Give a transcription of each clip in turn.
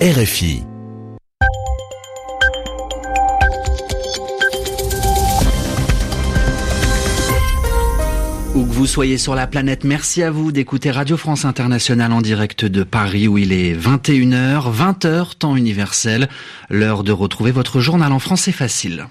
RFI. Où que vous soyez sur la planète, merci à vous d'écouter Radio France Internationale en direct de Paris où il est 21h, 20h temps universel, l'heure de retrouver votre journal en français facile.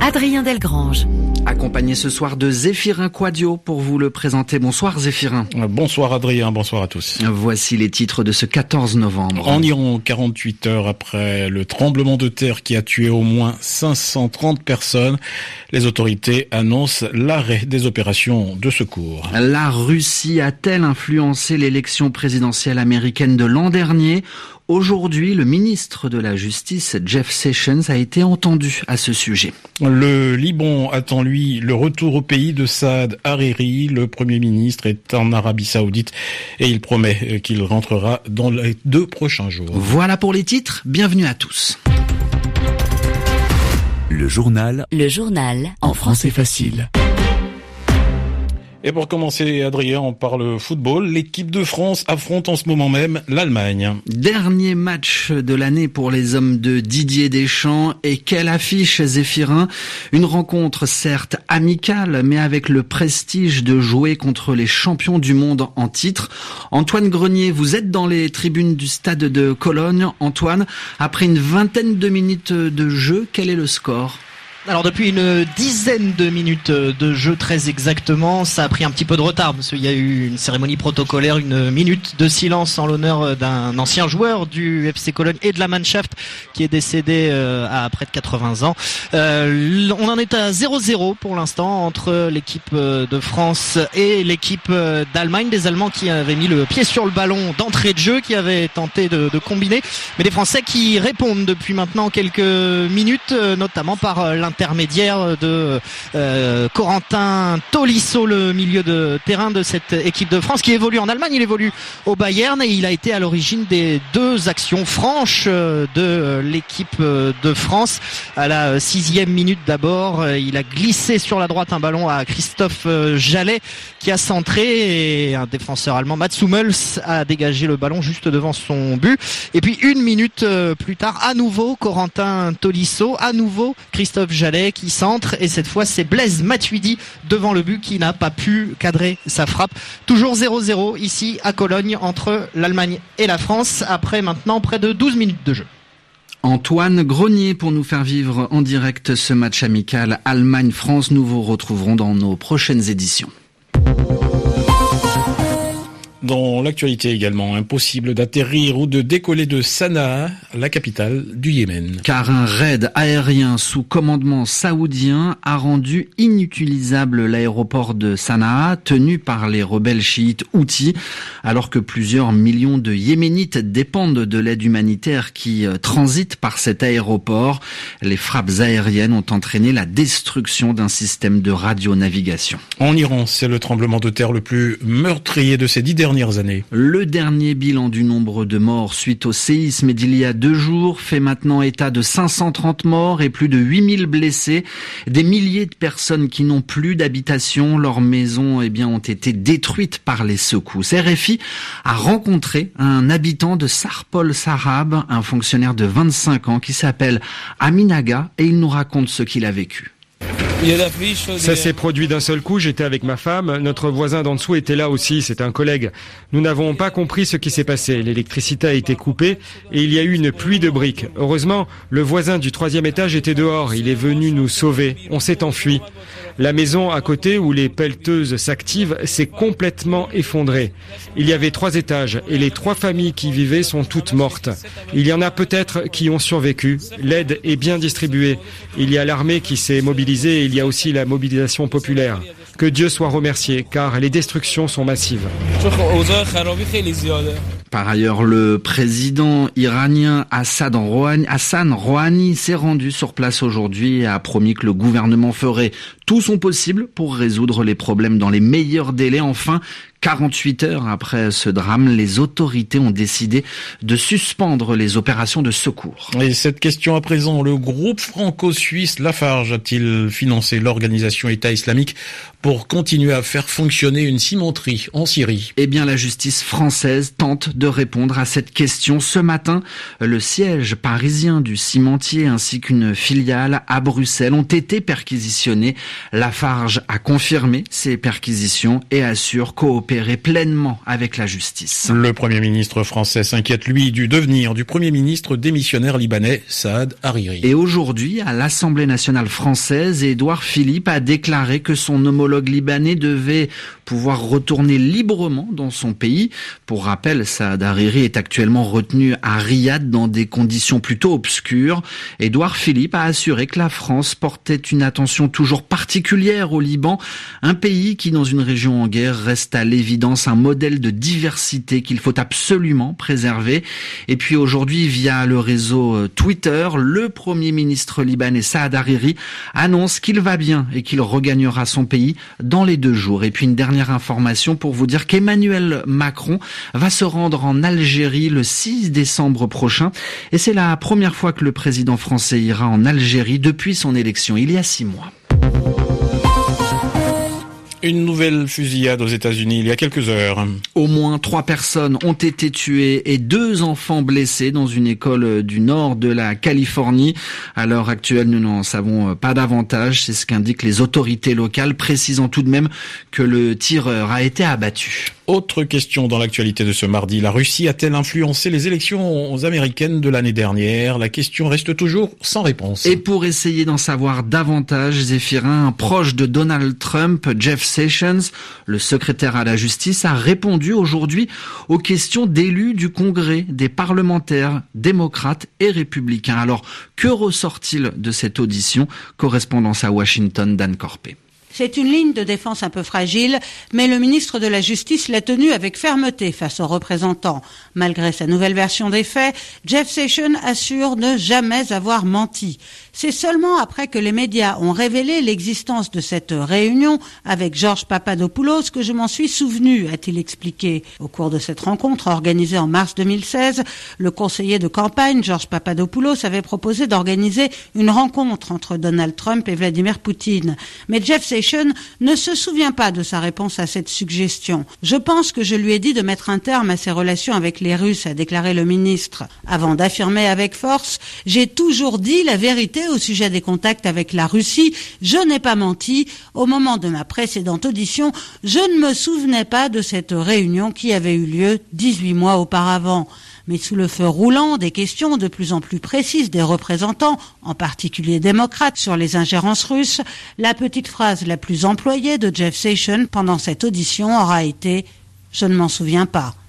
Adrien Delgrange. Accompagné ce soir de Zéphirin Quadio pour vous le présenter. Bonsoir Zéphirin. Bonsoir Adrien, bonsoir à tous. Voici les titres de ce 14 novembre. En Iran, 48 heures après le tremblement de terre qui a tué au moins 530 personnes, les autorités annoncent l'arrêt des opérations de secours. La Russie a-t-elle influencé l'élection présidentielle américaine de l'an dernier Aujourd'hui, le ministre de la Justice, Jeff Sessions, a été entendu à ce sujet. Le Liban attend, lui, le retour au pays de Saad Hariri. Le Premier ministre est en Arabie Saoudite et il promet qu'il rentrera dans les deux prochains jours. Voilà pour les titres. Bienvenue à tous. Le journal. Le journal. En français facile. Et pour commencer, Adrien, on parle football. L'équipe de France affronte en ce moment même l'Allemagne. Dernier match de l'année pour les hommes de Didier Deschamps. Et quelle affiche, Zéphirin? Une rencontre certes amicale, mais avec le prestige de jouer contre les champions du monde en titre. Antoine Grenier, vous êtes dans les tribunes du stade de Cologne. Antoine, après une vingtaine de minutes de jeu, quel est le score? Alors depuis une dizaine de minutes de jeu très exactement, ça a pris un petit peu de retard parce qu'il y a eu une cérémonie protocolaire, une minute de silence en l'honneur d'un ancien joueur du FC Cologne et de la Mannschaft qui est décédé euh, à près de 80 ans. Euh, on en est à 0-0 pour l'instant entre l'équipe euh, de France et l'équipe d'Allemagne, des Allemands qui avaient mis le pied sur le ballon d'entrée de jeu, qui avaient tenté de, combiner, mais des Français qui répondent depuis maintenant quelques minutes, notamment par l'intérieur intermédiaire de euh, Corentin Tolisso, le milieu de terrain de cette équipe de France qui évolue en Allemagne. Il évolue au Bayern et il a été à l'origine des deux actions franches euh, de l'équipe de France. À la sixième minute d'abord, il a glissé sur la droite un ballon à Christophe Jallet qui a centré et un défenseur allemand, Mats Hummels, a dégagé le ballon juste devant son but. Et puis une minute euh, plus tard, à nouveau Corentin Tolisso, à nouveau Christophe Jallet qui centre et cette fois c'est Blaise Matuidi devant le but qui n'a pas pu cadrer sa frappe. Toujours 0-0 ici à Cologne entre l'Allemagne et la France après maintenant près de 12 minutes de jeu. Antoine Grenier pour nous faire vivre en direct ce match amical Allemagne-France. Nous vous retrouverons dans nos prochaines éditions. Dans l'actualité également, impossible d'atterrir ou de décoller de Sanaa, la capitale du Yémen. Car un raid aérien sous commandement saoudien a rendu inutilisable l'aéroport de Sanaa, tenu par les rebelles chiites Houthis, alors que plusieurs millions de Yéménites dépendent de l'aide humanitaire qui euh, transite par cet aéroport. Les frappes aériennes ont entraîné la destruction d'un système de radionavigation. En Iran, c'est le tremblement de terre le plus meurtrier de ces dix derniers Le dernier bilan du nombre de morts suite au séisme d'il y a deux jours fait maintenant état de 530 morts et plus de 8000 blessés. Des milliers de personnes qui n'ont plus d'habitation, leurs maisons eh bien, ont été détruites par les secousses. RFI a rencontré un habitant de Sarpol Sarab, un fonctionnaire de 25 ans qui s'appelle Aminaga et il nous raconte ce qu'il a vécu. Ça s'est produit d'un seul coup, j'étais avec ma femme, notre voisin d'en dessous était là aussi, c'est un collègue. Nous n'avons pas compris ce qui s'est passé, l'électricité a été coupée et il y a eu une pluie de briques. Heureusement, le voisin du troisième étage était dehors, il est venu nous sauver, on s'est enfui. La maison à côté où les pelleteuses s'activent s'est complètement effondrée. Il y avait trois étages et les trois familles qui vivaient sont toutes mortes. Il y en a peut-être qui ont survécu. L'aide est bien distribuée. Il y a l'armée qui s'est mobilisée il y a aussi la mobilisation populaire. Que Dieu soit remercié car les destructions sont massives. Par ailleurs, le président iranien Hassan Rouhani, s'est rendu sur place aujourd'hui et a promis que le gouvernement ferait tout son possible pour résoudre les problèmes dans les meilleurs délais. Enfin, 48 heures après ce drame, les autorités ont décidé de suspendre les opérations de secours. Et cette question à présent, le groupe franco-suisse Lafarge a-t-il financé l'organisation État islamique pour continuer à faire fonctionner une cimenterie en Syrie? Eh bien, la justice française tente de répondre à cette question. Ce matin, le siège parisien du cimentier ainsi qu'une filiale à Bruxelles ont été perquisitionnés. Lafarge a confirmé ces perquisitions et assure coopérer pleinement avec la justice. Le Premier ministre français s'inquiète, lui, du devenir du Premier ministre démissionnaire libanais, Saad Hariri. Et aujourd'hui, à l'Assemblée nationale française, Édouard Philippe a déclaré que son homologue libanais devait pouvoir retourner librement dans son pays. Pour rappel, Saad Hariri est actuellement retenu à Riyad dans des conditions plutôt obscures. Édouard Philippe a assuré que la France portait une attention toujours particulière au Liban, un pays qui, dans une région en guerre, reste à l'évidence un modèle de diversité qu'il faut absolument préserver. Et puis aujourd'hui, via le réseau euh, Twitter, le Premier ministre libanais Saad Hariri annonce qu'il va bien et qu'il regagnera son pays dans les deux jours. Et puis une dernière information pour vous dire qu'Emmanuel Macron va se rendre en Algérie le 6 décembre prochain. Et c'est la première fois que le président français ira en Algérie depuis son élection il y a six mois. Une nouvelle fusillade aux États-Unis il y a quelques heures. Au moins trois personnes ont été tuées et deux enfants blessés dans une école du nord de la Californie. À l'heure actuelle, nous n'en savons pas davantage. C'est ce qu'indiquent les autorités locales, précisant tout de même que le tireur a été abattu. Autre question dans l'actualité de ce mardi. La Russie a-t-elle influencé les élections américaines de l'année dernière? La question reste toujours sans réponse. Et pour essayer d'en savoir davantage, Zéphirin, proche de Donald Trump, Jeff Sessions, le secrétaire à la justice, a répondu aujourd'hui aux questions d'élus du Congrès, des parlementaires démocrates et républicains. Alors, que ressort-il de cette audition? Correspondance à Washington, Dan Corpé. C'est une ligne de défense un peu fragile, mais le ministre de la Justice l'a tenue avec fermeté face aux représentants. Malgré sa nouvelle version des faits, Jeff Sessions assure ne jamais avoir menti. C'est seulement après que les médias ont révélé l'existence de cette réunion avec Georges Papadopoulos que je m'en suis souvenu, a-t-il expliqué. Au cours de cette rencontre organisée en mars 2016, le conseiller de campagne Georges Papadopoulos avait proposé d'organiser une rencontre entre Donald Trump et Vladimir Poutine. Mais Jeff ne se souvient pas de sa réponse à cette suggestion. Je pense que je lui ai dit de mettre un terme à ses relations avec les Russes, a déclaré le ministre. Avant d'affirmer avec force, j'ai toujours dit la vérité au sujet des contacts avec la Russie, je n'ai pas menti. Au moment de ma précédente audition, je ne me souvenais pas de cette réunion qui avait eu lieu 18 mois auparavant. Mais sous le feu roulant des questions de plus en plus précises des représentants, en particulier démocrates, sur les ingérences russes, la petite phrase la plus employée de Jeff Sessions pendant cette audition aura été ⁇ Je ne m'en souviens pas ⁇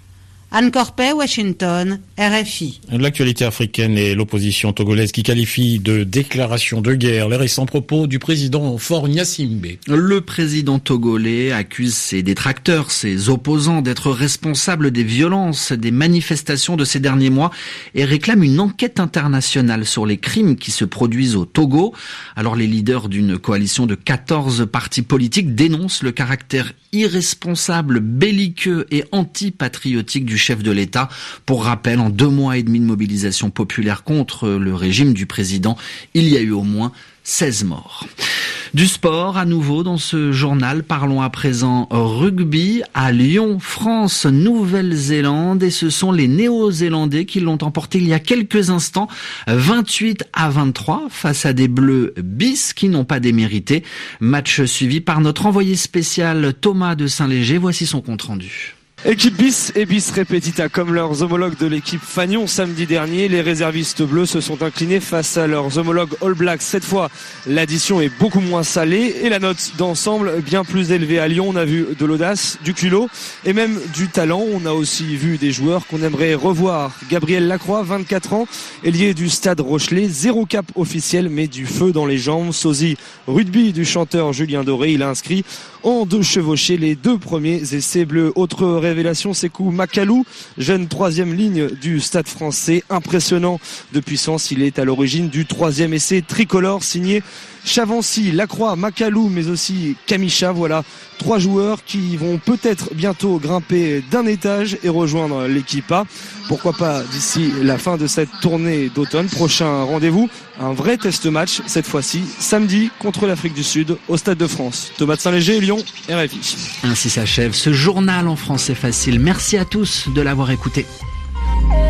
Anne Corpet, Washington, RFI. L'actualité africaine et l'opposition togolaise qui qualifie de déclaration de guerre les récents propos du président Fort Gnassimbe. Le président togolais accuse ses détracteurs, ses opposants d'être responsables des violences, des manifestations de ces derniers mois et réclame une enquête internationale sur les crimes qui se produisent au Togo. Alors les leaders d'une coalition de 14 partis politiques dénoncent le caractère irresponsable, belliqueux et antipatriotique du chef de l'État. Pour rappel, en deux mois et demi de mobilisation populaire contre le régime du président, il y a eu au moins 16 morts. Du sport à nouveau dans ce journal. Parlons à présent rugby à Lyon, France, Nouvelle-Zélande et ce sont les Néo-Zélandais qui l'ont emporté il y a quelques instants 28 à 23 face à des Bleus bis qui n'ont pas démérité. Match suivi par notre envoyé spécial Thomas de Saint-Léger. Voici son compte rendu. Équipe bis et bis repetita comme leurs homologues de l'équipe Fagnon samedi dernier, les réservistes bleus se sont inclinés face à leurs homologues All Blacks. Cette fois, l'addition est beaucoup moins salée et la note d'ensemble bien plus élevée à Lyon. On a vu de l'audace, du culot et même du talent. On a aussi vu des joueurs qu'on aimerait revoir. Gabriel Lacroix, 24 ans, ailier du Stade Rochelet, zéro cap officiel mais du feu dans les jambes. Sosie rugby du chanteur Julien Doré, il a inscrit en deux chevauchés les deux premiers essais bleus. Autre révélation, Sekou Makalou, jeune troisième ligne du Stade français, impressionnant de puissance. Il est à l'origine du troisième essai tricolore signé Chavancy, Lacroix, Macalou, mais aussi Camicha. Voilà trois joueurs qui vont peut-être bientôt grimper d'un étage et rejoindre l'équipe A. Pourquoi pas d'ici la fin de cette tournée d'automne? Prochain rendez-vous, un vrai test match, cette fois-ci samedi contre l'Afrique du Sud au Stade de France. Thomas de Saint-Léger, Lyon, RFI. Ainsi s'achève ce journal en français facile. Merci à tous de l'avoir écouté.